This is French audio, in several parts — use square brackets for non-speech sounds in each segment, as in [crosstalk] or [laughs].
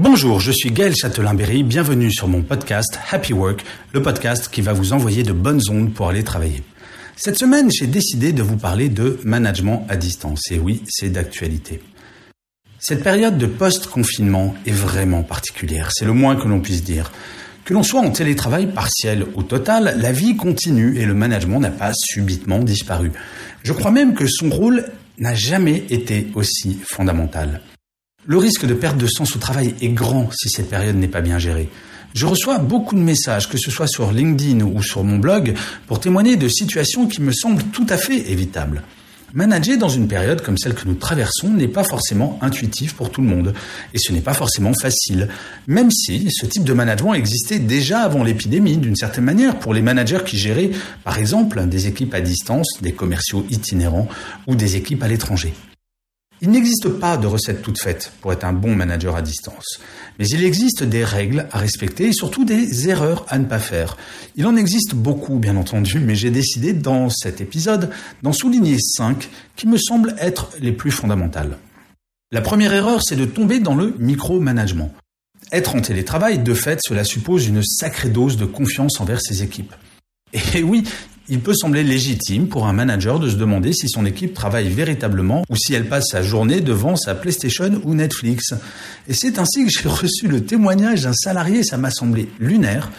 Bonjour, je suis Gaël Châtelain-Berry, bienvenue sur mon podcast Happy Work, le podcast qui va vous envoyer de bonnes ondes pour aller travailler. Cette semaine, j'ai décidé de vous parler de management à distance. Et oui, c'est d'actualité. Cette période de post-confinement est vraiment particulière, c'est le moins que l'on puisse dire. Que l'on soit en télétravail partiel ou total, la vie continue et le management n'a pas subitement disparu. Je crois même que son rôle n'a jamais été aussi fondamental. Le risque de perte de sens au travail est grand si cette période n'est pas bien gérée. Je reçois beaucoup de messages, que ce soit sur LinkedIn ou sur mon blog, pour témoigner de situations qui me semblent tout à fait évitables. Manager dans une période comme celle que nous traversons n'est pas forcément intuitif pour tout le monde, et ce n'est pas forcément facile, même si ce type de management existait déjà avant l'épidémie, d'une certaine manière, pour les managers qui géraient, par exemple, des équipes à distance, des commerciaux itinérants ou des équipes à l'étranger. Il n'existe pas de recette toute faite pour être un bon manager à distance, mais il existe des règles à respecter et surtout des erreurs à ne pas faire. Il en existe beaucoup, bien entendu, mais j'ai décidé dans cet épisode d'en souligner cinq qui me semblent être les plus fondamentales. La première erreur, c'est de tomber dans le micromanagement. Être en télétravail, de fait, cela suppose une sacrée dose de confiance envers ses équipes. Et oui, il peut sembler légitime pour un manager de se demander si son équipe travaille véritablement ou si elle passe sa journée devant sa PlayStation ou Netflix. Et c'est ainsi que j'ai [laughs] reçu le témoignage d'un salarié, ça m'a semblé lunaire,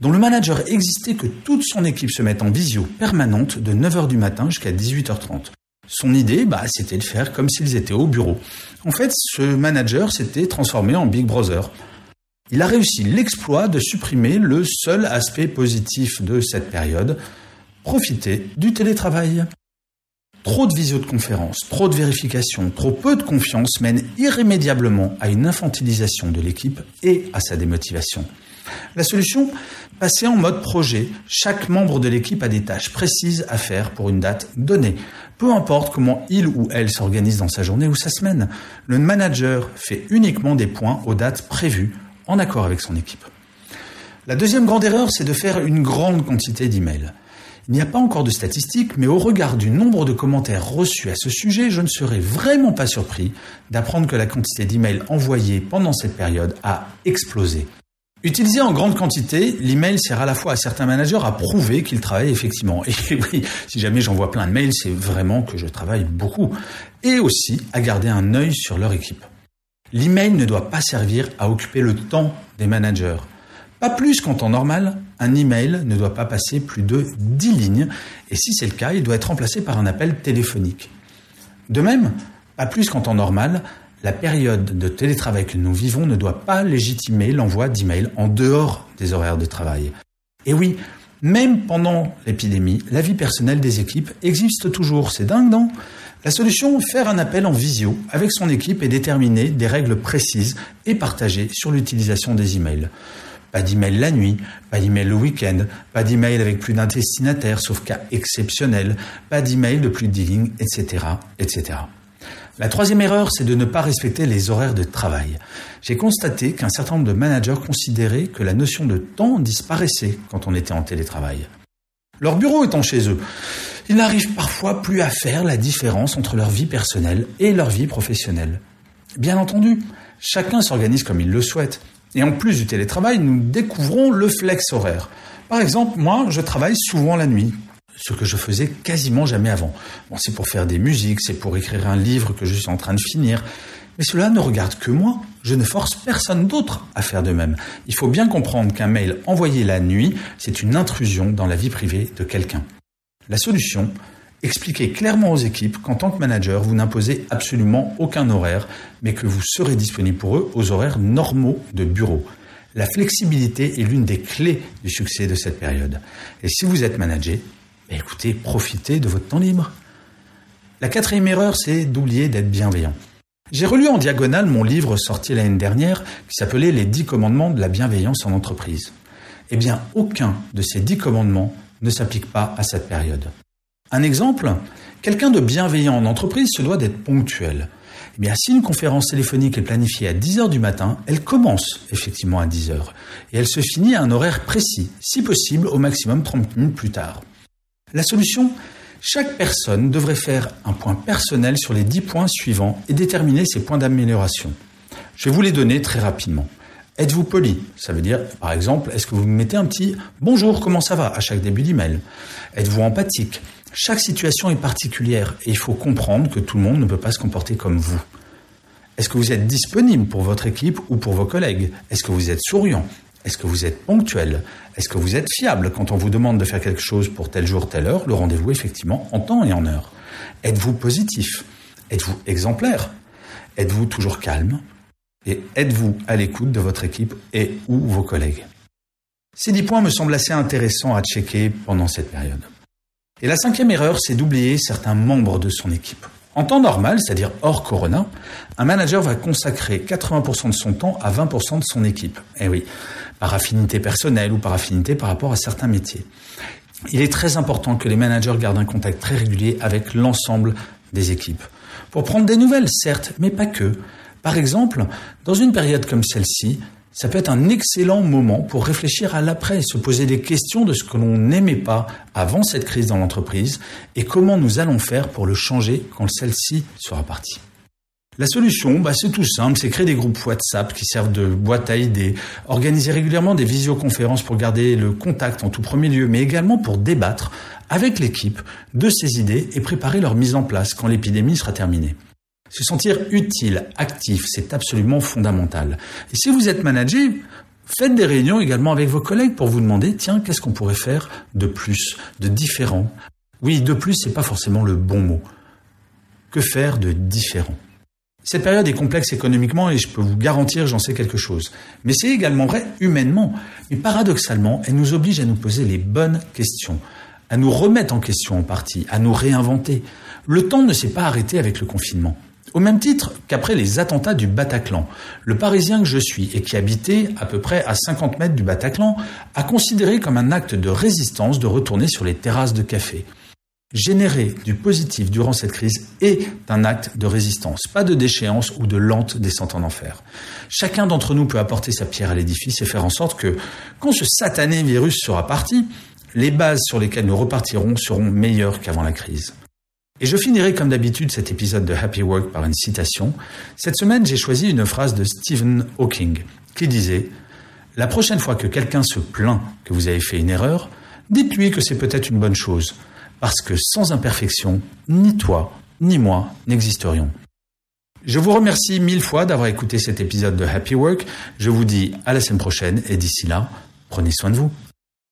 dont le manager existait que toute son équipe se mette en visio permanente de 9h du matin jusqu'à 18h30. Son idée, bah, c'était de faire comme s'ils étaient au bureau. En fait, ce manager s'était transformé en Big Brother. Il a réussi l'exploit de supprimer le seul aspect positif de cette période, profiter du télétravail. Trop de visioconférences, trop de vérifications, trop peu de confiance mènent irrémédiablement à une infantilisation de l'équipe et à sa démotivation. La solution Passer en mode projet. Chaque membre de l'équipe a des tâches précises à faire pour une date donnée. Peu importe comment il ou elle s'organise dans sa journée ou sa semaine, le manager fait uniquement des points aux dates prévues en accord avec son équipe. La deuxième grande erreur, c'est de faire une grande quantité d'emails. Il n'y a pas encore de statistiques, mais au regard du nombre de commentaires reçus à ce sujet, je ne serais vraiment pas surpris d'apprendre que la quantité d'emails envoyés pendant cette période a explosé. Utilisé en grande quantité, l'email sert à la fois à certains managers à prouver qu'ils travaillent effectivement. Et [laughs] oui, si jamais j'envoie plein de mails, c'est vraiment que je travaille beaucoup. Et aussi à garder un œil sur leur équipe. L'email ne doit pas servir à occuper le temps des managers. Pas plus qu'en temps normal, un email ne doit pas passer plus de 10 lignes, et si c'est le cas, il doit être remplacé par un appel téléphonique. De même, pas plus qu'en temps normal, la période de télétravail que nous vivons ne doit pas légitimer l'envoi d'emails en dehors des horaires de travail. Et oui, même pendant l'épidémie, la vie personnelle des équipes existe toujours. C'est dingue, non? La solution, faire un appel en visio avec son équipe et déterminer des règles précises et partagées sur l'utilisation des emails. Pas d'email la nuit, pas d'email le week-end, pas d'email avec plus d'un destinataire, sauf cas exceptionnel, pas d'email de plus de 10 lignes, etc., etc. La troisième erreur, c'est de ne pas respecter les horaires de travail. J'ai constaté qu'un certain nombre de managers considéraient que la notion de temps disparaissait quand on était en télétravail. Leur bureau étant chez eux, ils n'arrivent parfois plus à faire la différence entre leur vie personnelle et leur vie professionnelle. Bien entendu, chacun s'organise comme il le souhaite. Et en plus du télétravail, nous découvrons le flex horaire. Par exemple, moi, je travaille souvent la nuit, ce que je faisais quasiment jamais avant. C'est pour faire des musiques, c'est pour écrire un livre que je suis en train de finir. Mais cela ne regarde que moi. Je ne force personne d'autre à faire de même. Il faut bien comprendre qu'un mail envoyé la nuit, c'est une intrusion dans la vie privée de quelqu'un. La solution, Expliquez clairement aux équipes qu'en tant que manager, vous n'imposez absolument aucun horaire, mais que vous serez disponible pour eux aux horaires normaux de bureau. La flexibilité est l'une des clés du succès de cette période. Et si vous êtes manager, bah, écoutez, profitez de votre temps libre. La quatrième erreur, c'est d'oublier d'être bienveillant. J'ai relu en diagonale mon livre sorti l'année dernière qui s'appelait Les dix commandements de la bienveillance en entreprise. Eh bien, aucun de ces dix commandements ne s'applique pas à cette période. Un exemple, quelqu'un de bienveillant en entreprise se doit d'être ponctuel. Eh bien, si une conférence téléphonique est planifiée à 10 heures du matin, elle commence effectivement à 10 heures et elle se finit à un horaire précis, si possible au maximum 30 minutes plus tard. La solution chaque personne devrait faire un point personnel sur les 10 points suivants et déterminer ses points d'amélioration. Je vais vous les donner très rapidement. Êtes-vous poli? Ça veut dire, par exemple, est-ce que vous mettez un petit bonjour, comment ça va? à chaque début d'email? Êtes-vous empathique? Chaque situation est particulière et il faut comprendre que tout le monde ne peut pas se comporter comme vous. Est-ce que vous êtes disponible pour votre équipe ou pour vos collègues? Est-ce que vous êtes souriant? Est-ce que vous êtes ponctuel? Est-ce que vous êtes fiable quand on vous demande de faire quelque chose pour tel jour, telle heure? Le rendez-vous effectivement en temps et en heure. Êtes-vous positif? Êtes-vous exemplaire? Êtes-vous toujours calme? Et êtes-vous à l'écoute de votre équipe et ou vos collègues? Ces dix points me semblent assez intéressants à checker pendant cette période. Et la cinquième erreur, c'est d'oublier certains membres de son équipe. En temps normal, c'est-à-dire hors Corona, un manager va consacrer 80% de son temps à 20% de son équipe. Eh oui, par affinité personnelle ou par affinité par rapport à certains métiers. Il est très important que les managers gardent un contact très régulier avec l'ensemble des équipes. Pour prendre des nouvelles, certes, mais pas que. Par exemple, dans une période comme celle-ci, ça peut être un excellent moment pour réfléchir à l'après, se poser des questions de ce que l'on n'aimait pas avant cette crise dans l'entreprise et comment nous allons faire pour le changer quand celle-ci sera partie. La solution, bah, c'est tout simple, c'est créer des groupes WhatsApp qui servent de boîte à idées, organiser régulièrement des visioconférences pour garder le contact en tout premier lieu, mais également pour débattre avec l'équipe de ces idées et préparer leur mise en place quand l'épidémie sera terminée. Se sentir utile, actif, c'est absolument fondamental. Et si vous êtes manager, faites des réunions également avec vos collègues pour vous demander, tiens, qu'est-ce qu'on pourrait faire de plus, de différent? Oui, de plus, c'est pas forcément le bon mot. Que faire de différent? Cette période est complexe économiquement et je peux vous garantir j'en sais quelque chose. Mais c'est également vrai humainement. Mais paradoxalement, elle nous oblige à nous poser les bonnes questions, à nous remettre en question en partie, à nous réinventer. Le temps ne s'est pas arrêté avec le confinement. Au même titre qu'après les attentats du Bataclan, le Parisien que je suis et qui habitait à peu près à 50 mètres du Bataclan a considéré comme un acte de résistance de retourner sur les terrasses de café. Générer du positif durant cette crise est un acte de résistance, pas de déchéance ou de lente descente en enfer. Chacun d'entre nous peut apporter sa pierre à l'édifice et faire en sorte que, quand ce satané virus sera parti, les bases sur lesquelles nous repartirons seront meilleures qu'avant la crise. Et je finirai comme d'habitude cet épisode de Happy Work par une citation. Cette semaine, j'ai choisi une phrase de Stephen Hawking qui disait ⁇ La prochaine fois que quelqu'un se plaint que vous avez fait une erreur, dites-lui que c'est peut-être une bonne chose parce que sans imperfection, ni toi, ni moi n'existerions. Je vous remercie mille fois d'avoir écouté cet épisode de Happy Work. Je vous dis à la semaine prochaine et d'ici là, prenez soin de vous.